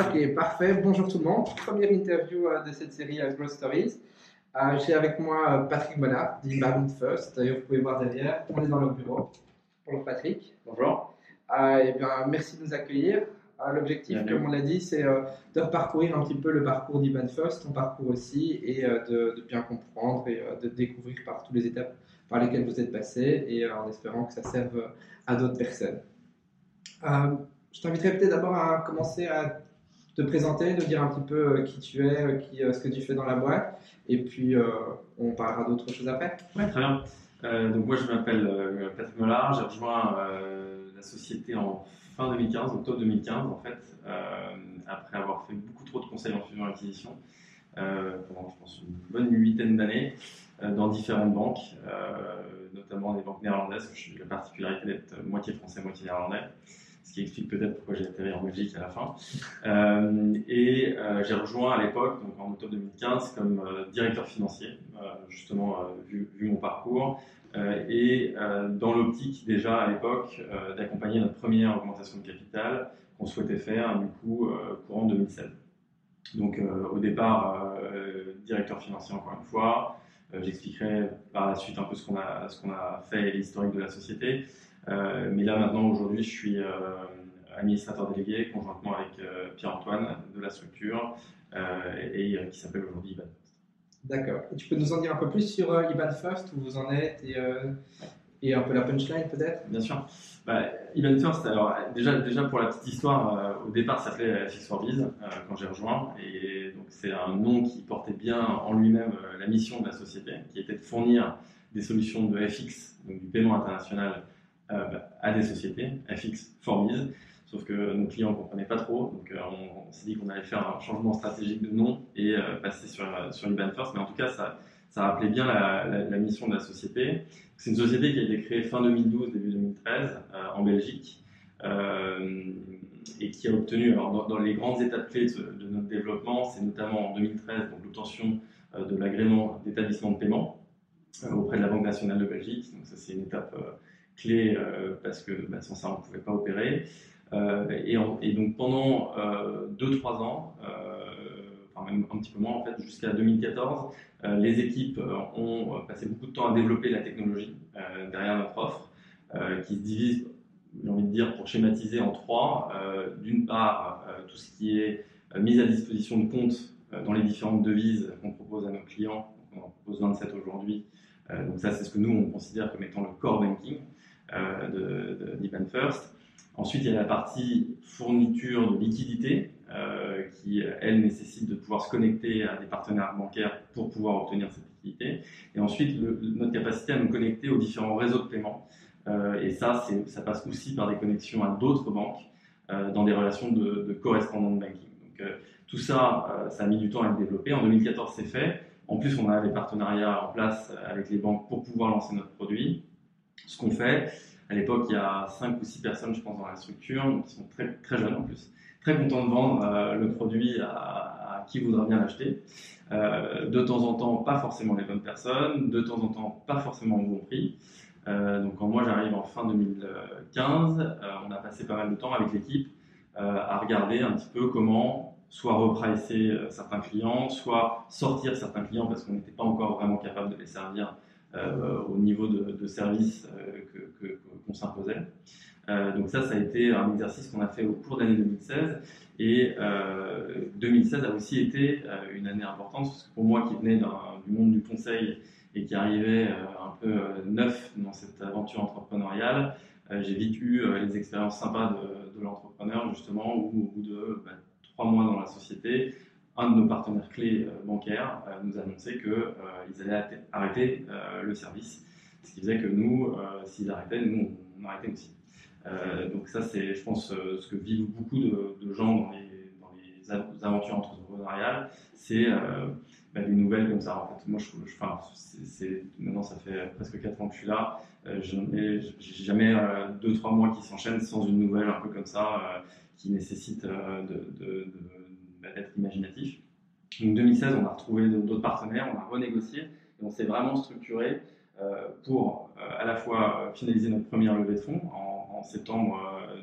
Ok, parfait. Bonjour tout le monde. Première interview euh, de cette série euh, Growth Stories. Euh, J'ai avec moi Patrick Bonnard d'Inbound First. D'ailleurs, vous pouvez voir derrière. On est dans le bureau. Bonjour Patrick. Bonjour. Eh bien, merci de nous accueillir. L'objectif, comme on l'a dit, c'est de parcourir un petit peu le parcours d'Inbound First, ton parcours aussi, et de, de bien comprendre et de découvrir par toutes les étapes par lesquelles vous êtes passé, et en espérant que ça serve à d'autres personnes. Euh, je t'inviterai peut-être d'abord à commencer à te présenter, de dire un petit peu euh, qui tu es, euh, euh, ce que tu fais dans la boîte, et puis on parlera d'autres choses après. Ouais, très bien. Donc moi, je m'appelle Patrick Mollard. J'ai rejoint la société en fin 2015, octobre 2015, en fait, après avoir fait beaucoup trop de conseils en fusion et acquisition euh, pendant, je pense, une bonne huitaine d'années dans différentes banques, notamment des banques néerlandaises. J'ai la particularité d'être moitié français, moitié néerlandais. Ce qui explique peut-être pourquoi j'ai atterri en Belgique à la fin. Euh, et euh, j'ai rejoint à l'époque, donc en octobre 2015, comme euh, directeur financier, justement vu, mon parcours, et dans l'optique déjà à l'époque d'accompagner notre première augmentation de capital qu'on souhaitait faire du coup courant 2016. Donc au départ, directeur financier encore une fois, j'expliquerai par la suite un peu ce qu'on a, ce qu'on a fait et l'historique de la société. Euh, mais là maintenant aujourd'hui, je suis euh, administrateur délégué conjointement avec euh, Pierre-Antoine de la structure et, qui s'appelle aujourd'hui Ivan. D'accord. Tu peux nous en dire un peu plus sur Iban First, où vous en êtes, et, et un peu la punchline peut-être? Bien sûr. Bah, Event First, alors déjà, déjà pour la petite histoire, euh, au départ ça s'appelait FX for Biz euh, quand j'ai rejoint, et donc c'est un nom qui portait bien en lui-même euh, la mission de la société, qui était de fournir des solutions de FX, donc du paiement international, à des sociétés, FX for Biz. Sauf que nos clients ne comprenaient pas trop, donc euh, on, s'est dit qu'on allait faire un changement stratégique de nom et euh, passer sur, euh, sur Iban First. Mais en tout cas, ça, ça rappelait bien la, mission de la société. C'est une société qui a été créée fin 2012, début 2013 euh, en Belgique euh, et qui a obtenu, dans, les grandes étapes clés de, notre développement, c'est notamment en 2013 donc l'obtention euh, de l'agrément d'établissement de paiement euh, auprès de la Banque nationale de Belgique. Donc ça c'est une étape euh, clé euh, parce que bah, sans ça on ne pouvait pas opérer. Euh, et, et donc pendant 2-3 ans, euh, enfin même un petit peu moins en fait, jusqu'à 2014, euh, les équipes ont passé beaucoup de temps à développer la technologie derrière notre offre, qui se divise, j'ai envie de dire, pour schématiser en trois. D'une part, tout ce qui est mise à disposition de comptes dans les différentes devises qu'on propose à nos clients. On en propose 27 aujourd'hui. Donc ça, c'est ce que nous, on considère comme étant le core banking de, de, d'Iban First. Ensuite, il y a la partie fourniture de liquidité euh, qui, elle, nécessite de pouvoir se connecter à des partenaires bancaires pour pouvoir obtenir cette liquidité. Et ensuite, le- notre capacité à nous connecter aux différents réseaux de paiement. Euh, et ça, ça passe aussi par des connexions à d'autres banques euh, dans des relations de, de correspondant de banking. Donc, euh, tout ça, euh, ça a mis du temps à être développé. En 2014, c'est fait. En plus, on a des partenariats en place avec les banques pour pouvoir lancer notre produit. Ce qu'on fait, à l'époque, il y a 5 ou 6 personnes, je pense, dans la structure, qui sont très, très jeunes en plus, très contents de vendre euh, le produit à, qui voudra bien l'acheter. Euh, de temps en temps, pas forcément les bonnes personnes, de temps en temps, pas forcément au bon prix. Euh, donc quand moi j'arrive en fin 2015, euh, on a passé pas mal de temps avec l'équipe à regarder un petit peu comment soit repricer certains clients, soit sortir certains clients parce qu'on n'était pas encore vraiment capable de les servir au niveau de, de service euh, qu'on s'imposait. Euh, donc ça, ça a été un exercice qu'on a fait au cours de l'année 2016. Et euh, 2016 a aussi été euh, une année importante, parce que pour moi qui venais du monde du conseil et qui arrivait euh, un peu euh, neuf dans cette aventure entrepreneuriale, euh, j'ai euh, les expériences sympas de, de l'entrepreneur, justement, où au bout de bah, trois mois dans la société, un de nos partenaires clés euh, bancaires euh, nous annonçait qu'ils allaient atte- arrêter euh, le service. Ce qui faisait que nous, euh, s'ils arrêtaient, nous, on arrêtait aussi. Euh, donc ça, c'est, je pense, euh, ce que vivent beaucoup de, gens dans les, aventures entrepreneuriales, c'est euh, bah, des nouvelles comme ça. En fait, moi, je, je- enfin, maintenant, ça fait presque 4 ans que je suis là. Euh, j'ai jamais 2-3 mois qui s'enchaînent sans une nouvelle un peu comme ça, euh, qui nécessite euh, de, d'être imaginatif. Donc 2016, on a retrouvé d'autres partenaires, on a renégocié et on s'est vraiment structuré euh, pour euh, à la fois euh, finaliser notre première levée de fonds en, septembre euh,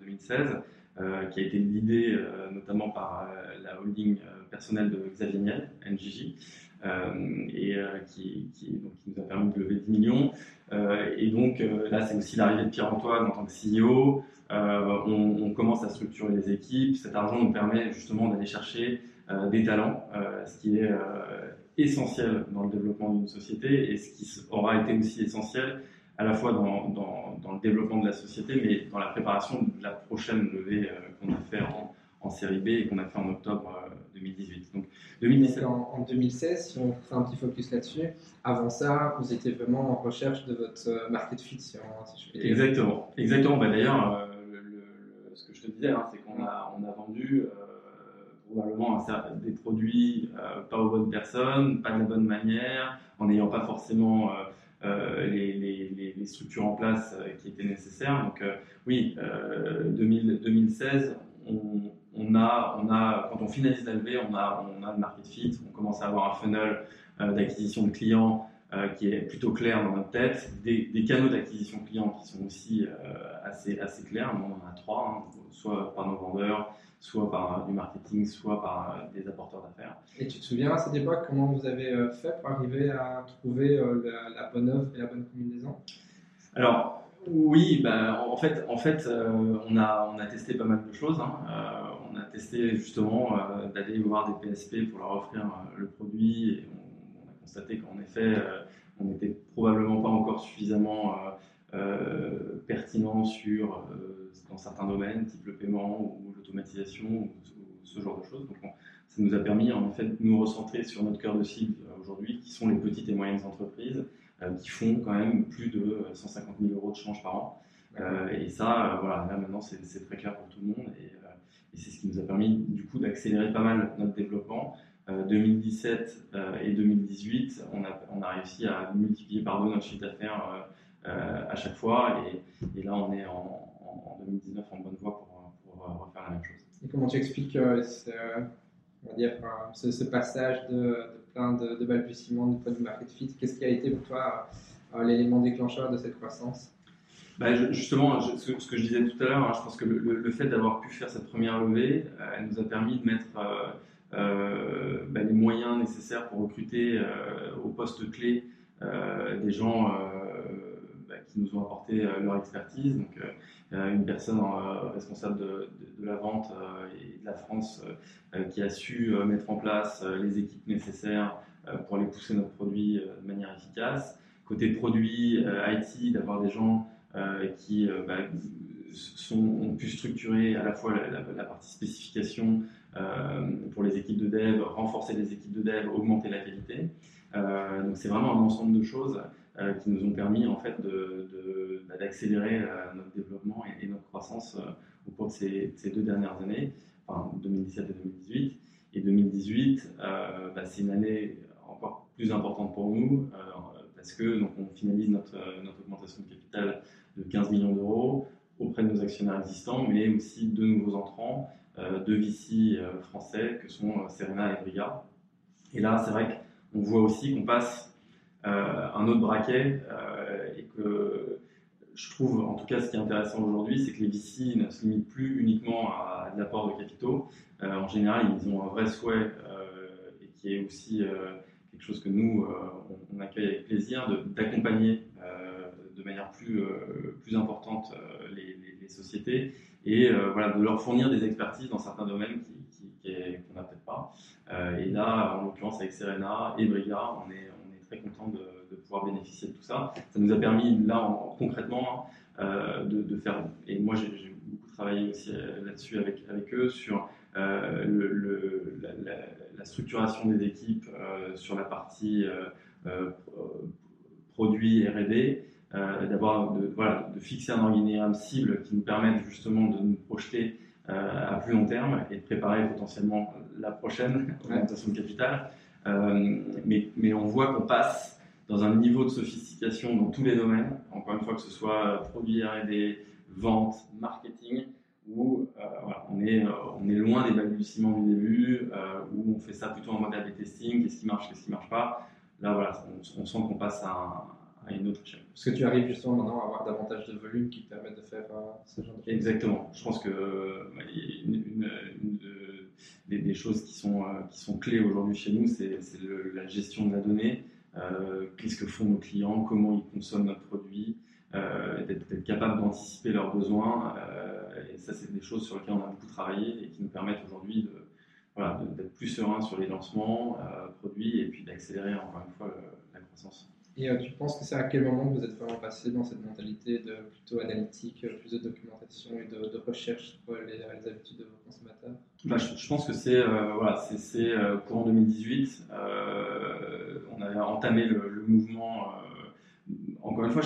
2016, qui a été l'idée notamment par la holding personnelle de Xavier Niel, NJJ, et qui, qui, donc, nous a permis de lever 10 millions. et donc là, c'est aussi l'arrivée de Pierre-Antoine en tant que CEO. On, on, commence à structurer les équipes. Cet argent nous permet justement d'aller chercher des talents, ce qui est essentiel dans le développement d'une société et ce qui aura été aussi essentiel à la fois dans, dans, dans, le développement de la société, mais dans la préparation de la prochaine levée euh, qu'on a fait en, en, série B et qu'on a fait en octobre 2018. Euh, Donc 2017. En, en, 2016, si on fait un petit focus là-dessus, avant ça, vous étiez vraiment en recherche de votre euh, market fit, si, je puis dire. Exactement, exactement. Bah, D'ailleurs, ce que je te disais, hein, c'est qu'on a, on a vendu probablement des produits euh, pas aux bonnes personnes, pas de la bonne manière, en n'ayant pas forcément les, les, structures en place qui étaient nécessaires. Donc oui, 2000, 2016, on, a, on a, quand on finalise la on a, on a le market fit, on commence à avoir un funnel d'acquisition de clients qui est plutôt clair dans notre tête, des, des canaux d'acquisition clients qui sont aussi assez, assez clairs. On en a trois, hein, soit par nos vendeurs, soit par du marketing, soit par des apporteurs d'affaires. Et tu te souviens à cette époque comment vous avez euh, fait pour arriver à trouver euh, la, bonne offre et la bonne combinaison? Alors, oui, ben, en fait, en fait euh, on, a, on a testé pas mal de choses. Hein. on a testé justement d'aller voir des PSP pour leur offrir le produit et on, a constaté qu'en effet, on n'était probablement pas encore suffisamment pertinent sur, dans certains domaines, type le paiement ou l'automatisation ou, ce genre de choses. Donc, ça nous a permis en fait de nous recentrer sur notre cœur de cible euh, aujourd'hui, qui sont les petites et moyennes entreprises, euh, qui font quand même plus de 150 000 euros de change par an. Euh, et ça, voilà, là maintenant c'est très clair pour tout le monde et, et c'est ce qui nous a permis du coup d'accélérer pas mal notre développement. 2017 et 2018, on a, on a réussi à multiplier par deux notre chiffre d'affaires à chaque fois. Et, et, là on est en, en 2019 en bonne voie pour refaire la même chose. Et comment tu expliques euh, ce, on va dire, euh, ce, passage de, plein de, de, balbutiements du point de market fit? Qu'est-ce qui a été pour toi euh, l'élément déclencheur de cette croissance? Bah, justement, ce, que je disais tout à l'heure, hein, je pense que le, fait d'avoir pu faire cette première levée, elle nous a permis de mettre bah, les moyens nécessaires pour recruter au poste clé des gens nous ont apporté leur expertise. Donc, une personne euh, responsable de, la vente euh, et de la France euh, qui a su mettre en place les équipes nécessaires pour aller pousser notre produit de manière efficace. Côté produit IT, d'avoir des gens qui bah, sont, ont pu structurer à la fois la, partie spécification pour les équipes de dev, renforcer les équipes de dev, augmenter la qualité. Donc c'est vraiment un ensemble de choses euh, qui nous ont permis en fait bah, d'accélérer de, euh, notre développement et, notre croissance euh, au cours de ces, deux dernières années, enfin 2017 et 2018. Et 2018, bah, c'est une année encore plus importante pour nous parce que donc, on finalise notre, augmentation de capital de 15 millions d'euros auprès de nos actionnaires existants, mais aussi de nouveaux entrants, deux VC français que sont Serena et Briga. Et là, c'est vrai qu'on voit aussi qu'on passe euh, un autre braquet euh, et que je trouve, en tout cas, ce qui est intéressant aujourd'hui, c'est que les VC ne se limitent plus uniquement à, l'apport de capitaux. Euh, en général, ils ont un vrai souhait et qui est aussi quelque chose que nous, on, accueille avec plaisir, d'accompagner de, manière plus, plus importante les, sociétés et voilà, de leur fournir des expertises dans certains domaines qu'on n'a peut-être pas. et là, en l'occurrence, avec Serena et Briga, on est, très content de, pouvoir bénéficier de tout ça. Ça nous a permis, là, concrètement, euh, de, faire. Et moi, j'ai beaucoup travaillé aussi euh, là-dessus avec, eux sur euh, la, structuration des équipes sur la partie produit RD. d'avoir de, voilà, de fixer un organigramme cible qui nous permette justement de nous projeter à plus long terme et de préparer potentiellement la prochaine augmentation de capital. Euh, mais, mais, on voit qu'on passe dans un niveau de sophistication dans tous les domaines, encore une fois que ce soit produit R&D, vente, marketing, où euh, voilà, on, est, euh, on est loin des balbutiements du début, où on fait ça plutôt en mode A-B testing, qu'est-ce qui marche, qu'est-ce qui marche pas. Là, voilà, on, sent qu'on passe à à une autre échelle. Parce que tu arrives justement maintenant à avoir davantage de volume qui te permettent de faire euh, ce genre de choses. Exactement. Je pense que euh, une, une, une de, des, des, choses qui sont, euh, qui sont clés aujourd'hui chez nous, c'est la gestion de la donnée. Euh, Qu'est-ce que font nos clients? Comment ils consomment notre produit? D'être capable d'anticiper leurs besoins. et ça, c'est des choses sur lesquelles on a beaucoup travaillé et qui nous permettent aujourd'hui de voilà, d'être plus serein sur les lancements produits et puis d'accélérer encore une fois le, la croissance. Et euh, tu penses que c'est à quel moment vous êtes vraiment passé dans cette mentalité de plutôt analytique, plus de documentation et de, recherche sur les, habitudes de vos consommateurs? Bah, je, pense que c'est euh, voilà, c'est euh, courant 2018. Euh, on a entamé le, mouvement. Euh, encore une fois,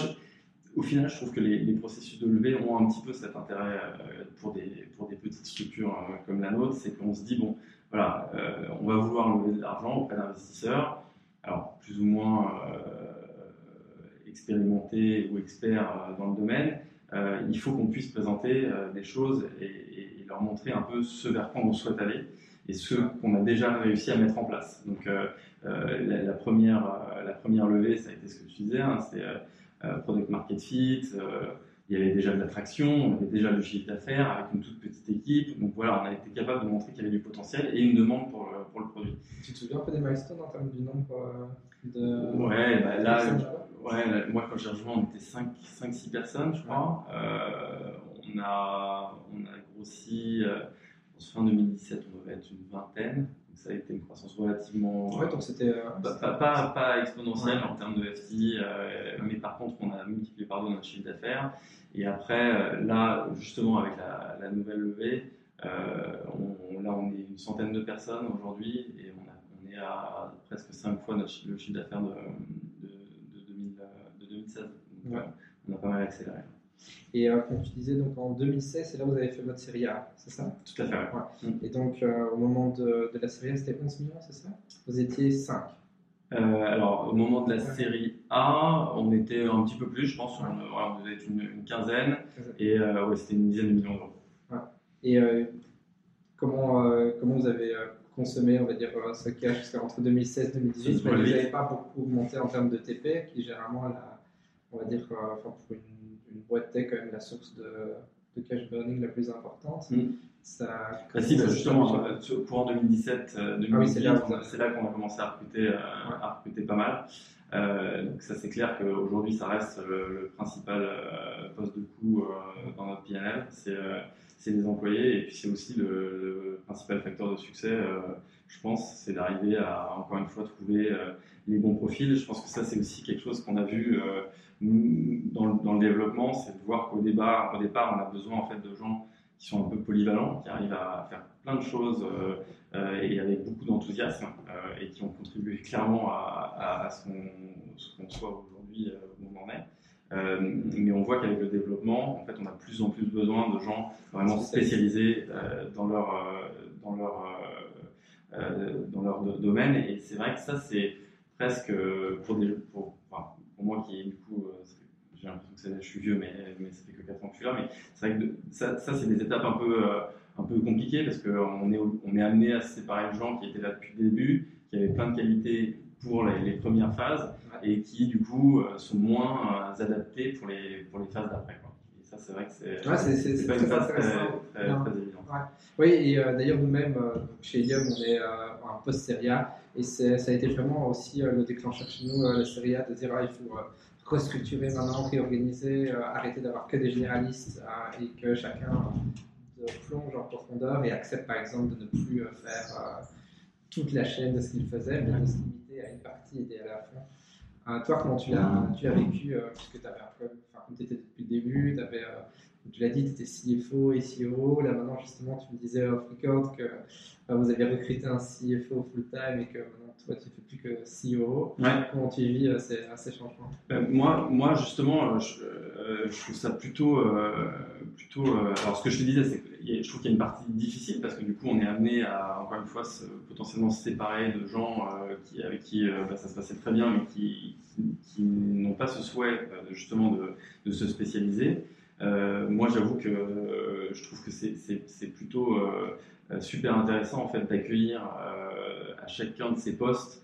au final, je trouve que les, les, processus de levée ont un petit peu cet intérêt pour des, pour des petites structures comme la nôtre, c'est qu'on se dit bon, voilà, on va vouloir lever de l'argent auprès d'investisseurs, alors plus ou moins expérimentés ou experts dans le domaine, euh, il faut qu'on puisse présenter euh, des choses et, et, leur montrer un peu ce vers quoi on souhaite aller et ce qu'on a déjà réussi à mettre en place. Donc euh, la, la, première, la première levée, ça a été ce que tu disais, hein, c'était Product Market Fit, il y avait déjà de l'attraction, on avait déjà le chiffre d'affaires avec une toute petite équipe. Donc voilà, on a été capable de montrer qu'il y avait du potentiel et une demande pour le, pour le produit. Tu te souviens un peu des milestones en termes du nombre de. Ouais, bah là, ouais, là, moi quand j'ai rejoint, on était 5-6 personnes, je crois. Euh, on, a, on a grossi, euh, fin 2017, on devait être une vingtaine. Donc ça a été une croissance relativement. Ouais, donc c'était. Euh, pas, pas, pas, exponentielle ouais. en termes de FTI, euh, mais par contre, on a multiplié par deux notre chiffre d'affaires. Et après, là, justement, avec la, la nouvelle levée, on, là, on est une centaine de personnes aujourd'hui et on, a, on, est à presque 5 fois notre, le chiffre d'affaires de, de, de, 2000, de, 2016. Donc, ouais. on a pas mal accéléré. Et euh, comme tu disais, donc en 2016, c'est là où vous avez fait votre série A, c'est ça? Tout à fait. Ouais. Mmh. Et donc, euh, au moment de, de la série A, c'était 11 millions, c'est ça? Vous étiez 5 euh, alors, au moment de la série A, on était un petit peu plus, je pense. On, voilà, on devait être une, une quinzaine. Et euh, ouais, c'était une dizaine de millions d'euros. Ouais. Et euh, comment, euh, comment vous avez consommé, on va dire, ce cash Parce qu'entre 2016 et 2018, vous n'avez pas beaucoup augmenté en termes de TP, qui est généralement, la, on va dire, enfin, pour une, une, boîte tech, quand même la source de, de cash burning la plus importante. Mm. Ça, ah, si, bah, justement, euh, courant 2017, euh, 2018, ah oui, c'est là, qu'on a commencé à recruter, euh, ouais. à recruter pas mal. Euh, donc ça c'est clair qu'aujourd'hui ça reste le, le principal euh, poste de coût euh, dans notre PNL, c'est les employés et puis c'est aussi le, le, principal facteur de succès, je pense, c'est d'arriver à encore une fois trouver les bons profils. Je pense que ça c'est aussi quelque chose qu'on a vu dans, le, dans le développement, c'est de voir qu'au départ, au départ on a besoin en fait de gens qui sont un peu polyvalents, qui arrivent à faire plein de choses euh, euh, et avec beaucoup d'enthousiasme euh, et qui ont contribué clairement à, ce qu'on qu soit aujourd'hui où on en est. Mais on voit qu'avec le développement, en fait, on a de plus en plus besoin de gens vraiment spécialisés dans leur dans leur dans leur domaine. Et c'est vrai que ça, c'est presque pour des pour, enfin, pour moi qui du coup j'ai l'impression que je suis vieux, mais, mais ça fait que 4 ans que je suis là. Mais c'est vrai que de, ça, ça c'est des étapes un peu, euh, un peu compliquées parce qu'on est, on est amené à se séparer de gens qui étaient là depuis le début, qui avaient plein de qualités pour les, les premières phases et qui, du coup, euh, sont moins euh, adaptés pour les, pour les phases d'après. Ça, c'est vrai que c'est ouais, c'est pas une phase très, très, très, très évidente. Ouais. Oui, et euh, d'ailleurs, nous-mêmes, euh, chez Ilium, on est euh, un post-série A et ça a été vraiment aussi le déclencheur chez nous, la série A, de dire ah, il faut restructurer maintenant, réorganiser, euh, arrêter d'avoir que des généralistes euh, et que chacun euh, plonge en profondeur et accepte par exemple de ne plus faire toute la chaîne de ce qu'il faisait, mais de se limiter à une partie et d'y aller à fond. toi, comment tu l'as, as vécu, puisque tu avais un peu, enfin, comme tu étais depuis le début, tu avais tu l'as dit, tu étais CFO et CEO. Là, maintenant, justement, tu me disais off record que euh, vous avez recruté un CFO full-time et que maintenant, toi, tu ne fais plus que CEO. Ouais. Comment tu vis euh, ces, ces, changements? Euh, moi, moi, justement, je, euh, je trouve ça plutôt. Euh, plutôt alors, ce que je te disais, c'est que je trouve qu'il y a une partie difficile parce que du coup, on est amené à, encore une fois, se, potentiellement se séparer de gens qui, avec qui bah, ça se passait très bien, mais qui, qui, qui n'ont pas ce souhait, justement, de, de se spécialiser. Euh, moi, j'avoue que euh, je trouve que c'est plutôt euh, super intéressant en fait d'accueillir à chacun de ces postes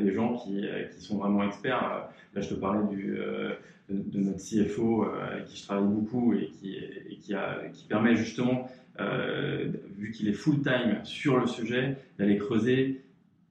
des gens qui, sont vraiment experts. Là, je te parlais de, notre CFO avec qui je travaille beaucoup et qui, qui, permet justement, vu qu'il est full-time sur le sujet, d'aller creuser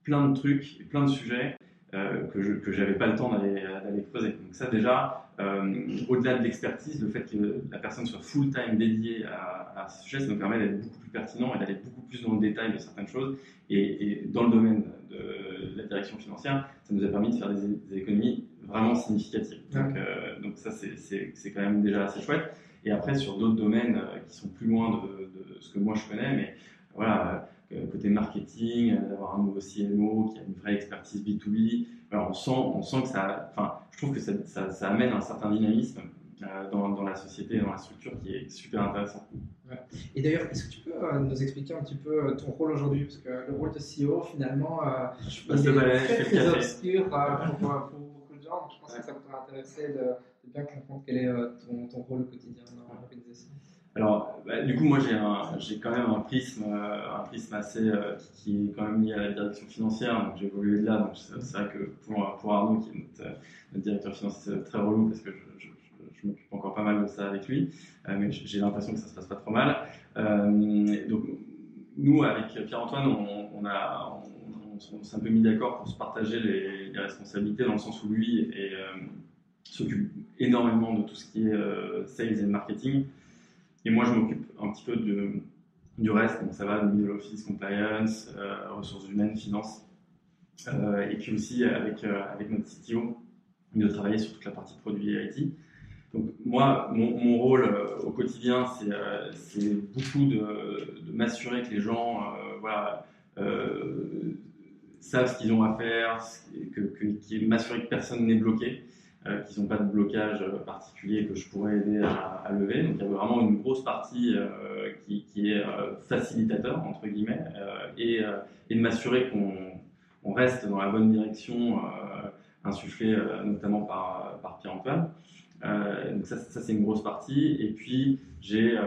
plein de trucs, plein de sujets que je n'avais pas le temps d'aller creuser. Donc ça déjà, euh, au-delà de l'expertise, le fait que la personne soit full-time dédiée à, à, ce sujet, ça nous permet d'être beaucoup plus pertinent et d'aller beaucoup plus dans le détail de certaines choses. Et, dans le domaine de la direction financière, ça nous a permis de faire des, économies vraiment significatives. Donc, euh, donc ça, c'est quand même déjà assez chouette. Et après, sur d'autres domaines qui sont plus loin de, de, ce que moi je connais, mais voilà euh, côté marketing, euh, d'avoir un nouveau CMO qui a une vraie expertise B2B. on, sent, on sent que ça, enfin, je trouve que ça, ça, amène un certain dynamisme euh, dans, dans, la société, dans la structure qui est super intéressant. Et d'ailleurs, est-ce que tu peux nous expliquer un petit peu ton rôle aujourd'hui? Parce que le rôle de CEO, finalement, je il est très, très obscur pour, pour, beaucoup de gens. je pense que ça pourrait intéresser de, de, bien comprendre quel est ton, ton rôle au quotidien dans l'organisation. Alors, bah, du coup, moi, j'ai quand même un prisme, euh, assez euh, qui, est quand même lié à la direction financière. Donc, j'ai évolué de là. Donc, c'est vrai que pour, Arnaud, qui est notre, notre directeur financier, c'est très relou parce que je, m'occupe encore pas mal de ça avec lui. Euh, mais j'ai l'impression que ça se passe pas trop mal. donc, nous, avec Pierre-Antoine, on, a, on, s'est un peu mis d'accord pour se partager les, responsabilités dans le sens où lui s'occupe énormément de tout ce qui est sales et marketing. Et moi, je m'occupe un petit peu de, du reste. Donc, ça va de middle office, compliance, euh, ressources humaines, finance. Euh, et puis aussi, avec, euh, avec notre CTO, de travailler sur toute la partie produit et IT. Donc, moi, mon, mon rôle au quotidien, c'est beaucoup de, de m'assurer que les gens voilà, savent ce qu'ils ont à faire, que, que, m'assurer que personne n'est bloqué. Euh, qui n'ont pas de blocage euh, particulier que je pourrais aider à, lever. Donc il y a vraiment une grosse partie euh, qui, est facilitateur, entre guillemets, et, et, de m'assurer qu'on reste dans la bonne direction, insufflée notamment par, Pierre-Antoine. donc ça, c'est une grosse partie. Et puis j'ai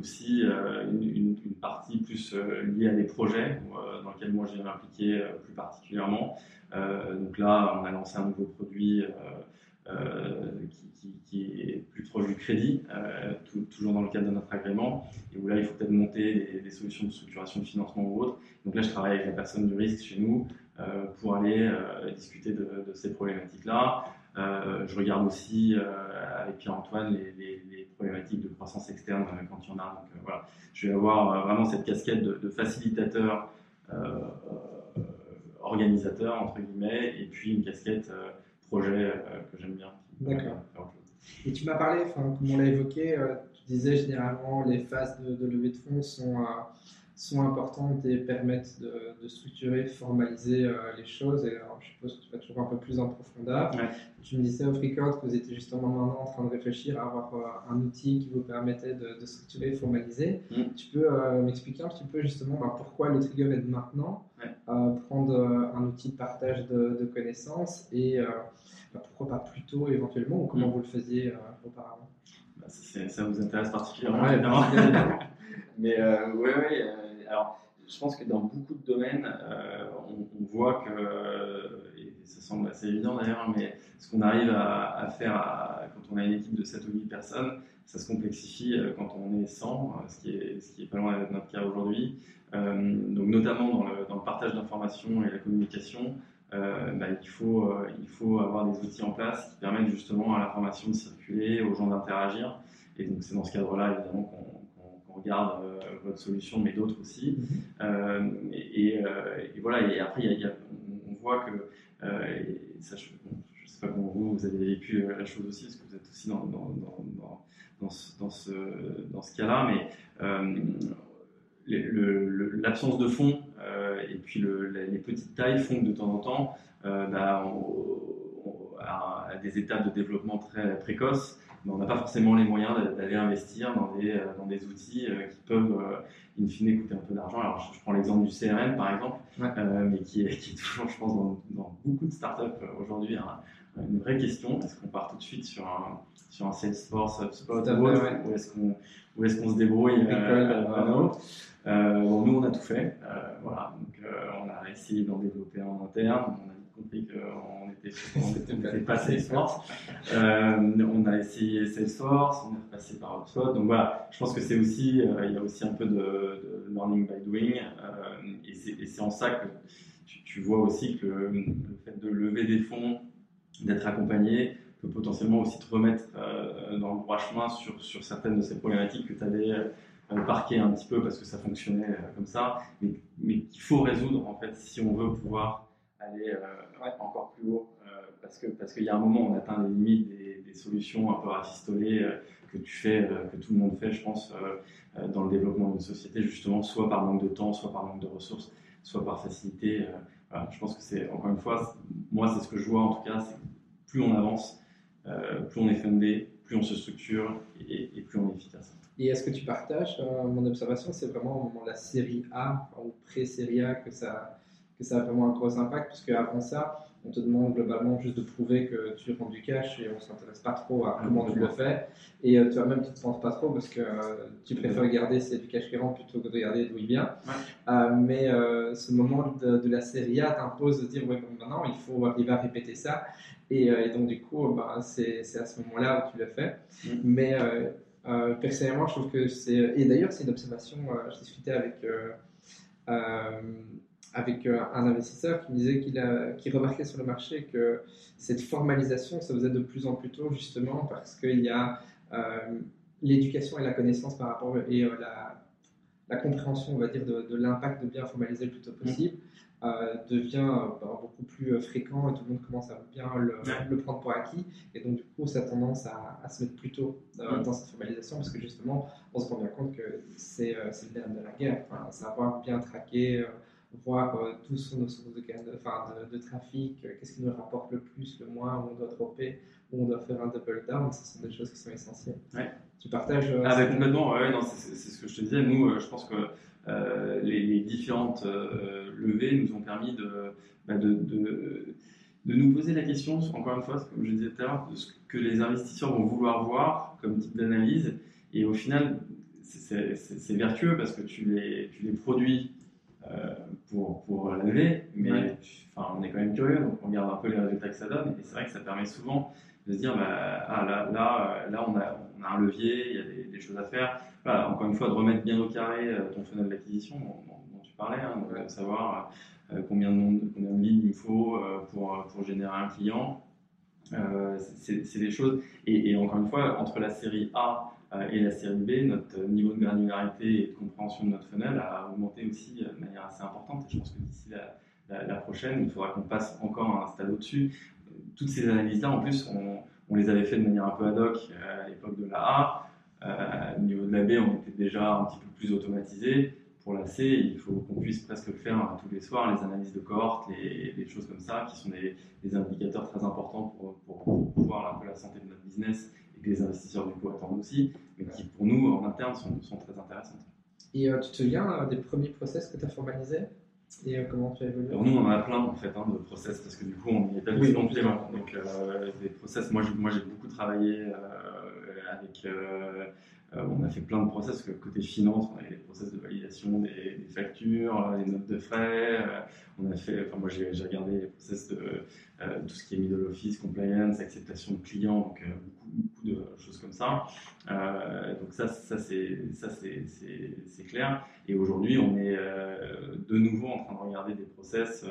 aussi une, partie plus liée à des projets dans lesquels moi j'ai impliqué plus particulièrement. Donc là, on a lancé un nouveau produit euh, qui, qui, est plus proche du crédit, euh, toujours dans le cadre de notre agrément, et où là, il faut peut-être monter des, solutions de structuration de financement ou autre. Donc là, je travaille avec la personne du risque chez nous euh, pour aller discuter de, ces problématiques-là. je regarde aussi avec Pierre-Antoine les, problématiques de croissance externe quand il y en a. Donc voilà, je vais avoir vraiment cette casquette de facilitateur, organisateur, entre guillemets, et puis une casquette projet euh, que j'aime bien. D'accord. Et tu m'as parlé, comme on l'a évoqué, euh, tu disais généralement les phases de, de levée de fonds sont, euh, sont importantes et permettent de, structurer, formaliser les choses. Et alors, je suppose que tu vas toujours un peu plus en profondeur. Tu me disais off record que vous étiez justement maintenant en train de réfléchir à avoir un outil qui vous permettait de, structurer, formaliser. Mm. Tu peux m'expliquer un petit peu justement bah, pourquoi le trigger est maintenant, prendre un outil de partage de, connaissances et bah, pourquoi pas plus tôt éventuellement ou comment mm. vous le faisiez euh, auparavant? Bah, Ça vous intéresse particulièrement, évidemment. Mais euh, oui, oui. Euh, alors, je pense que dans beaucoup de domaines, on, voit que, et ça semble assez évident d'ailleurs, mais ce qu'on arrive à, faire quand on a une équipe de 7 ou 8 personnes, ça se complexifie quand on est 100, ce qui est, ce qui est pas loin d'être notre cas aujourd'hui. donc notamment dans le, dans le partage d'informations et la communication, euh, bah, il, faut, euh, il faut avoir des outils en place qui permettent justement à l'information de circuler, aux gens d'interagir. Et donc c'est dans ce cadre-là évidemment qu'on regarde euh, votre solution, mais d'autres aussi. Mm-hmm. Et, voilà, et après il y a, on, voit que, ça, je ne sais pas comment vous, vous avez vécu la chose aussi, parce que vous êtes aussi dans, dans, dans, dans ce, dans ce, dans ce cas-là, mais l'absence de fonds euh, et puis les petites tailles font que de temps en temps, euh, bah, à, des étapes de développement très précoces, on n'a pas forcément les moyens d'aller investir dans des, euh, dans des outils qui peuvent, in fine, coûter un peu d'argent. Alors, je, prends l'exemple du CRM, par exemple, mais qui est, qui est, toujours, je pense, dans, beaucoup de startups aujourd'hui, une vraie question. Est-ce qu'on part tout de suite sur un, sur un Salesforce, HubSpot, ou, est-ce qu'on est se débrouille euh, bon, nous, on a tout fait. Euh, voilà, donc, euh, on a essayé d'en développer en interne. On a compris qu'on était, on était, pas Salesforce. Euh, on a essayé Salesforce, on est repassé par HubSpot. Donc voilà, je pense que c'est aussi, euh, il y a aussi un peu de, learning by doing. et c'est en ça que tu, vois aussi que le, fait de lever des fonds, d'être accompagné, peut potentiellement aussi te remettre dans le droit chemin sur, sur certaines de ces problématiques que tu avais parquer un petit peu parce que ça fonctionnait euh, comme ça, mais, mais qu'il faut résoudre en fait si on veut pouvoir aller euh, encore plus haut. Euh, parce que parce qu'il y a un moment on atteint les limites des, solutions un peu rafistolées que tu fais, que tout le monde fait, je pense, dans le développement d'une société, justement, soit par manque de temps, soit par manque de ressources, soit par facilité. je pense que c'est, encore une fois, moi, c'est ce que je vois en tout cas, c'est plus on avance, plus on est fundé, plus on se structure et, et plus on est efficace. Et est-ce que tu partages euh, mon observation? C'est vraiment au moment de la série A ou pré-série A que ça, que ça a vraiment un gros impact, puisque avant ça, on te demande globalement juste de prouver que tu rends du cash et on ne s'intéresse pas trop à comment tu le fais. Et euh, tu ne te penses pas trop parce que euh, tu préfères garder c'est du cash qui rentre plutôt que de regarder d'où il vient. mais ce moment de, la série A t'impose de dire ouais, bon, maintenant il faut arriver à répéter ça. Et, donc, du coup, bah, c'est à ce moment-là où tu le fais. Mm. Mais euh, personnellement, je trouve que c'est. Et d'ailleurs, c'est une observation. Euh, je discutais avec, euh, avec un investisseur qui me disait qu'il qu remarquait sur le marché que cette formalisation se faisait de plus en plus tôt, justement, parce qu'il y a l'éducation et la connaissance par rapport. et la, compréhension, on va dire, de, l'impact de bien formaliser le plus tôt possible. Devient euh, bah, beaucoup plus euh, fréquent et tout le monde commence à bien le, prendre pour acquis. Et donc, du coup, ça a tendance à, se mettre plus tôt dans cette formalisation parce que justement, on se rend bien compte que c'est le nerf de la guerre. Enfin, savoir bien traquer, voir tous sont nos sources de, de, de, trafic, qu'est-ce qui nous rapporte le plus, le moins, où on doit dropper, où on doit faire un double down, ce sont des choses qui sont essentielles. Tu partages ah, bah, complètement, ouais, c'est ce que je te disais. Nous, je pense que euh, les, différentes euh, levées nous ont permis bah, de, de, de, nous poser la question, encore une fois, comme je disais tout à l'heure, de ce que les investisseurs vont vouloir voir comme type d'analyse. Et au final, c'est vertueux parce que tu les, tu les produis euh, pour, pour la levée, mais enfin, on est quand même curieux, donc on regarde un peu les résultats que ça donne. Et c'est vrai que ça permet souvent de se dire, bah, ah, là, là, là on, a, on, a, un levier, il y a des, choses à faire encore une fois, de remettre bien au carré euh, ton funnel d'acquisition dont, tu parlais, hein, de savoir euh, combien, de combien de leads il faut euh, pour, pour générer un client. c'est des choses. Et, encore une fois, entre la série A et la série B, notre niveau de granularité et de compréhension de notre funnel a augmenté aussi de manière assez importante. Je pense que d'ici la, prochaine, il faudra qu'on passe encore un stade au-dessus. Toutes ces analyses-là, en plus, on, les avait fait de manière un peu ad hoc à l'époque de la A. Euh, au niveau de la B, on était déjà un petit peu plus automatisé. Pour la C, il faut qu'on puisse presque faire tous les soirs, les analyses de cohorte, les, choses comme ça, qui sont des, indicateurs très importants pour, pour, voir un peu la santé de notre business et que les investisseurs du coup attendent aussi, mais qui pour nous en interne sont, très intéressantes. Et euh, tu te souviens euh, des premiers process que tu as formalisés? Et comment tu as évolué Alors nous, on en a plein en fait hein, de process parce que du coup, on n'y est pas oui, Donc, des process, moi, j'ai beaucoup travaillé avec, euh, euh, on a fait plein de process, côté finance, on a des process de validation des, factures, des notes de frais, euh, on a fait, enfin moi j'ai regardé les process de tout ce qui est middle office, compliance, acceptation de clients, donc beaucoup, de choses comme ça. donc ça, ça c'est clair. Et aujourd'hui, on est de nouveau en train de regarder des process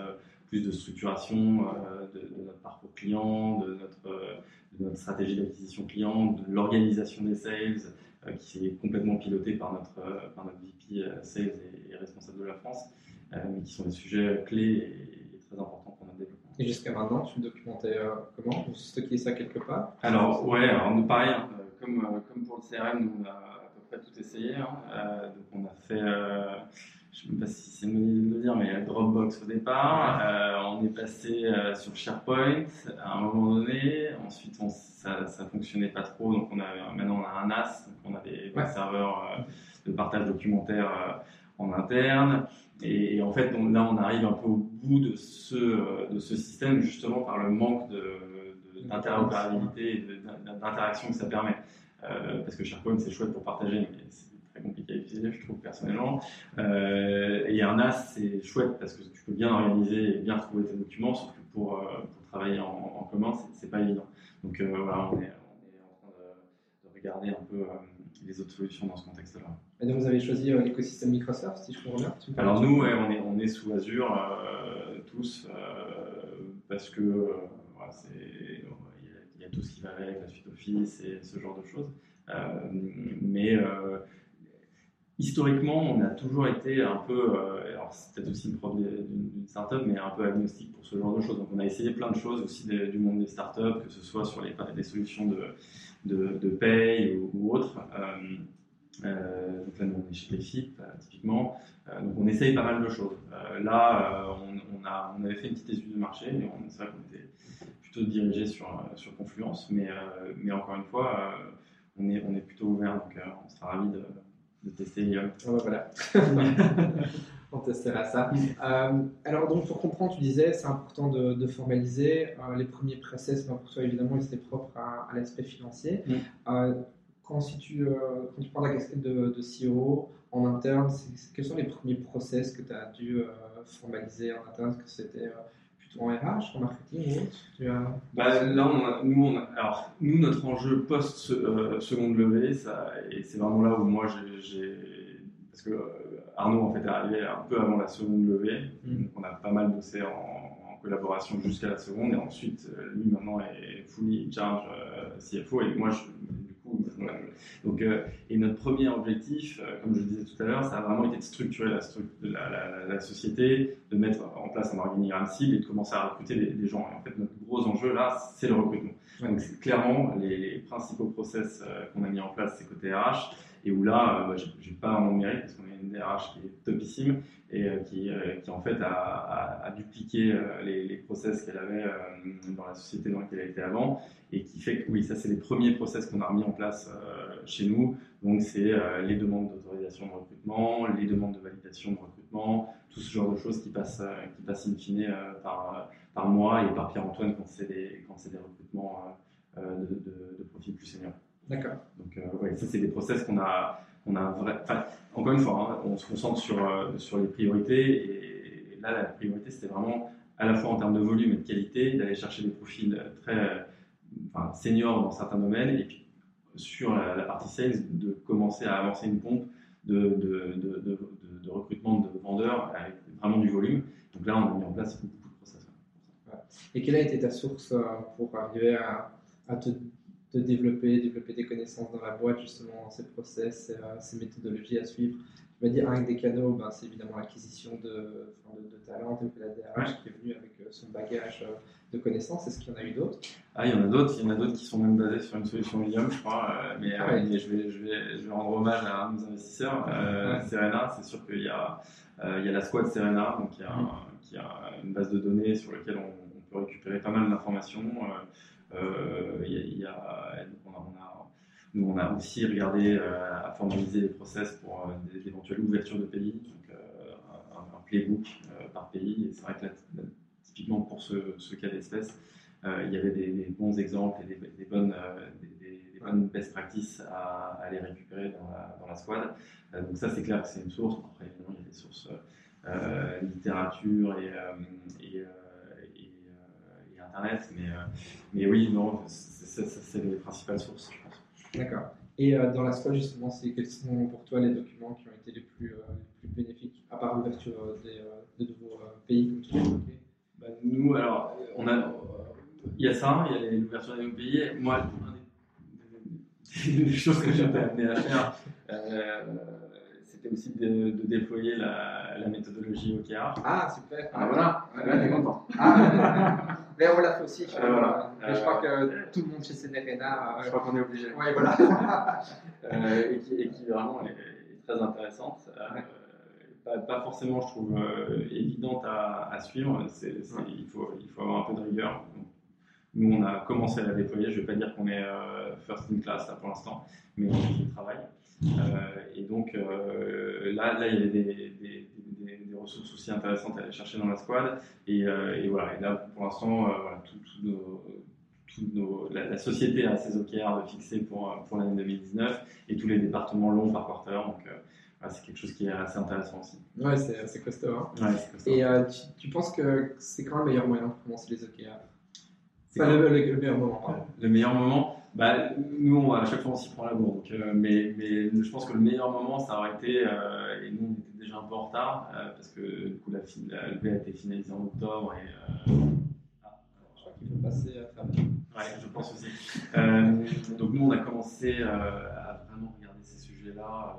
plus de structuration de, notre parcours client, de notre stratégie d'acquisition client, de l'organisation des sales, euh, qui est complètement pilotée par notre, euh, VP euh, Sales et, responsable de la France, mais qui sont des sujets clés et, très importants. Et jusqu'à maintenant, tu le documentais comment? Vous stockiez ça quelque part? Alors, ouais, alors nous, pareil, hein, comme, comme pour le CRM, nous, on a à peu près tout essayé. Hein, donc, on a fait je ne sais pas si c'est une de le dire, mais Dropbox au départ. Euh, on est passé euh, sur SharePoint à un moment donné. Ensuite, ça ne fonctionnait pas trop. Donc, on a, maintenant, on a un NAS. Donc, on a des, serveurs euh, de partage documentaire en interne. Et, en fait, donc, là, on arrive un peu au bout de ce, de ce système, justement par le manque d'interopérabilité et d'interaction que ça permet. parce que SharePoint, c'est chouette pour partager, mais compliqué à utiliser, je trouve personnellement. Euh, et un NAS, c'est chouette parce que tu peux bien organiser et bien retrouver tes documents, sauf que pour, pour travailler en, en commun, c'est pas évident. Donc voilà, on est, on est, en train de, de regarder un peu les autres solutions dans ce contexte-là. Et donc vous avez choisi l'écosystème Microsoft, si je comprends bien Alors nous, on, est, on est sous Azure tous, parce que il y, a tout ce qui va avec, la suite Office et ce genre de choses. mais historiquement, on a toujours été un peu, euh, alors c'est peut-être aussi une preuve d'une startup, mais un peu agnostique pour ce genre de choses. Donc on a essayé plein de choses aussi du monde des startups, que ce soit sur les, solutions de, de, de paye ou, autres. Euh, euh, donc là, nous, on est chez Payfit, typiquement. donc on essaye pas mal de choses. là, on, a, on avait fait une petite étude de marché, et c'est vrai qu'on était plutôt dirigé sur, sur Confluence, mais, mais encore une fois, on, est, on est plutôt ouvert, donc on sera ravis de de tester ah bah voilà. On testera ça. Euh, alors, donc, pour comprendre, tu disais, c'est important de, formaliser. Euh, les premiers process, ben, pour toi, évidemment, ils étaient propres à, l'aspect financier. Mm. Euh, quand, si tu, quand tu prends la casquette de, de CEO en interne, quels sont les premiers process que tu as dû formaliser en interne? Que c'était en RH, en marketing ou bah, Là, nous, alors, nous, notre enjeu post-seconde euh, levée, ça, et c'est vraiment là où moi j'ai. Parce que euh, Arnaud, en fait, est arrivé un peu avant la seconde levée. Mm. Donc, on a pas mal bossé en, collaboration jusqu'à la seconde. Et ensuite, euh, lui, maintenant, est fully charge CFO. Et moi, je, donc, euh, et notre premier objectif, euh, comme je le disais tout à l'heure, ça a vraiment été de structurer la, la, société, de mettre en place un organigramme cible et de commencer à recruter des, gens. Et en fait, notre gros enjeu là, c'est le recrutement. Donc, clairement, les, principaux process euh, qu'on a mis en place, c'est côté RH, et où là, bah, je n'ai pas de mérite parce qu'on a une DRH qui est topissime et qui, qui, en fait a, dupliqué les, process qu'elle avait dans la société dans laquelle elle était avant et qui fait que oui, ça c'est les premiers process qu'on a remis en place euh, chez nous. Donc c'est euh, les demandes d'autorisation de recrutement, les demandes de validation de recrutement, tout ce genre de choses qui passent, euh, qui passent in fine par, par moi et par Pierre-Antoine quand c'est des, des recrutements de, de, profils plus seniors. D'accord. Donc ouais, ça c'est des process qu'on a, on a vrai... enfin, encore une fois, hein, on se concentre sur, sur les priorités et là la priorité c'était vraiment à la fois en termes de volume et de qualité d'aller chercher des profils très enfin, senior dans certains domaines, et puis sur la, partie sales, de commencer à avancer une pompe de, de, de, de, recrutement de vendeurs avec vraiment du volume. Donc là, on a mis en place beaucoup de process. Et quelle a été ta source euh, pour arriver à, à te, développer, développer des connaissances dans la boîte, justement, dans ces process, euh, ces méthodologies à suivre Tu m'as dit, un des canaux, ben, c'est évidemment l'acquisition de, de, talents, de la DRH qui est venu avec euh, son bagage de connaissances. Est-ce qu'il y en a eu d'autres? Ah, il y en a d'autres. Il y en a d'autres qui sont même basés sur une solution William, je crois. Euh, mais, ah euh, je, vais, je, vais, je, vais, rendre hommage à nos investisseurs. Euh, Serena, c'est sûr qu'il y, a, il y a la squad Serena, donc il y a, qui a une base de données sur laquelle on, peut récupérer pas mal d'informations. Y a, on a, nous, on aussi regardé à formaliser les process pour des éventuelles ouvertures de pays, donc un, playbook par pays. Et c'est vrai que typiquement pour ce, cas d'espèce, euh, il y avait des, bons exemples et des, bonnes, euh, bonnes best practices à, aller récupérer dans la, squad. Euh, donc ça, c'est clair que c'est une source. Après, évidemment, il y a des sources littérature et, Internet, mais, mais oui, non, c'est les principales sources, je pense. D'accord. Et dans la squad, justement, quels sont pour toi les documents qui ont été les plus, les plus bénéfiques, à part l'ouverture de nouveaux pays, comme tu l'as évoqué bah, nous, alors, on a, il y a ça, il y a l'ouverture des pays. Moi, une des choses que j'ai amené à faire, euh, c'était aussi de, déployer la, la, méthodologie OKR. Ah, super. Ah, voilà, là, t'es content. Ah, mais on l'a fait aussi. Je, voilà. je crois que tout le monde chez Cenerena. Euh, je crois qu'on est obligé. Oui, voilà. euh, et, qui, et, qui, vraiment est, très intéressante. Euh, pas, forcément, je trouve, euh, évidente à, suivre. il, faut, il faut avoir un peu de rigueur. nous, on a commencé à la déployer. Je ne vais pas dire qu'on est euh, first in class là, pour l'instant, mais on y travaille. Euh, et donc là, là, il y des, des, des, ressources aussi intéressantes à aller chercher dans la squad. Et, et voilà. Et là, pour l'instant, voilà, tout, nos, la, société a ses OKR fixer pour, pour l'année 2019 et tous les départements l'ont par quarter. Donc, c'est quelque chose qui est assez intéressant aussi. Ouais, c'est costaud. Hein. Ouais, costaud. Et tu, tu, penses que c'est quand le meilleur moyen de commencer les OKR Enfin, le, le, meilleur moment, pardon. Le meilleur moment bah, nous, on, à chaque fois, on s'y prend la bourre. Donc, euh, mais, mais je pense que le meilleur moment, ça aurait été, euh, et nous, un peu en retard, euh, parce que du coup, la, levée a été finalisée en octobre. Et, ah, je crois qu'il peut passer à travers. Ouais, je pense aussi. donc, nous, on a commencé à vraiment regarder ces sujets-là,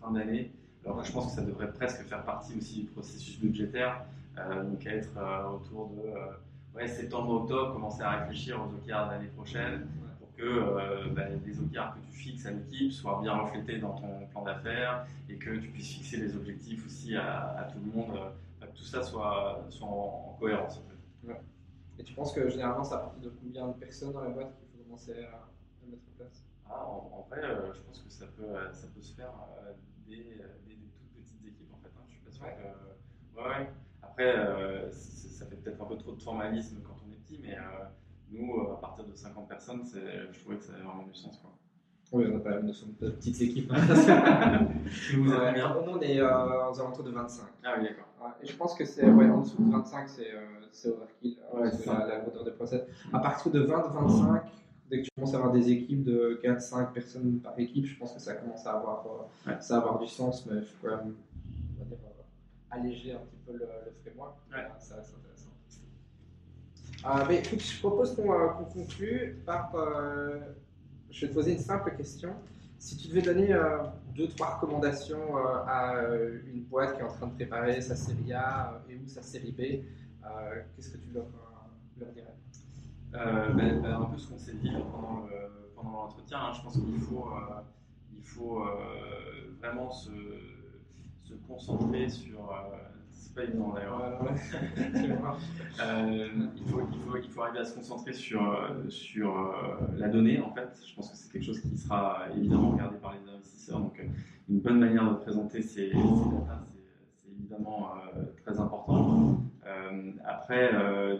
fin d'année. Alors, je pense que ça devrait presque faire partie aussi du processus budgétaire, donc être autour de ouais, septembre, octobre, commencer à réfléchir aux OKR de l'année prochaine que euh, bah, les OKR que tu fixes à l'équipe soient bien reflétés dans ton plan d'affaires et que tu puisses fixer les objectifs aussi à, tout le monde, euh, que tout ça soit, soit en, cohérence. En fait. Et tu penses que généralement, ça partir de combien de personnes dans la boîte qu'il faut commencer à, mettre en place? Ah, en, vrai, euh, je pense que ça peut, ça peut se faire des, des, toutes petites équipes en fait. Hein. Je suis pas sûr ouais. que. Ouais, ouais. Après, ça fait peut-être un peu trop de formalisme quand on est petit, mais nous, euh, à partir de 50 personnes, je trouvais que ça avait vraiment du sens. Quoi. Oui, on n'a pas la notion de petites équipes. Nous, on est euh, aux alentours de 25. Ah oui, d'accord. et je pense que c'est ouais, en dessous de 25, c'est euh, overkill. Ouais, c'est la, la grandeur de process. À partir de 20-25, dès que tu commences à avoir des équipes de 4-5 personnes par équipe, je pense que ça commence à avoir, euh, ça avoir du sens, mais il faut quand même on va dire, alléger un petit peu le, le framework. Ouais. Ça, ça, euh, écoute, je propose qu'on euh, conclue par. Euh, je vais te poser une simple question. Si tu devais donner euh, deux, trois recommandations à une boîte qui est en train de préparer sa série A et ou sa série B, qu'est-ce que tu leur, dirais? Ben, ben, Un peu ce qu'on s'est dit pendant l'entretien. Hein. je pense qu'il faut, il faut vraiment se, se concentrer sur pas évident d'ailleurs. euh, il, faut, il, faut, il, faut, arriver à se concentrer sur, euh, sur euh, la donnée en fait. Je pense que c'est quelque chose qui sera évidemment regardé par les investisseurs. Donc une bonne manière de présenter ces, ces datas, c'est évidemment très important. après,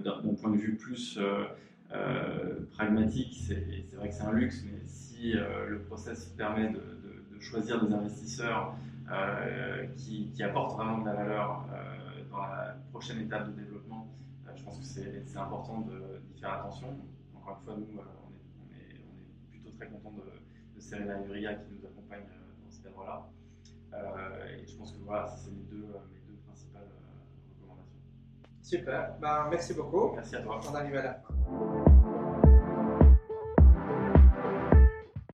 d'un point de vue plus pragmatique, c'est vrai que c'est un luxe, mais si le process permet de, de, de choisir des investisseurs qui, qui, apportent vraiment de la valeur la prochaine étape de développement, euh, je pense que c'est important d'y faire attention. Encore une fois, nous, euh, on est, on est, on est plutôt très content de, de Serena Ivria qui nous accompagne euh, dans ce cadre-là. et je pense que voilà, c'est mes deux, mes deux principales recommandations. Super, ben, merci beaucoup. Merci à toi. On arrive à la fin.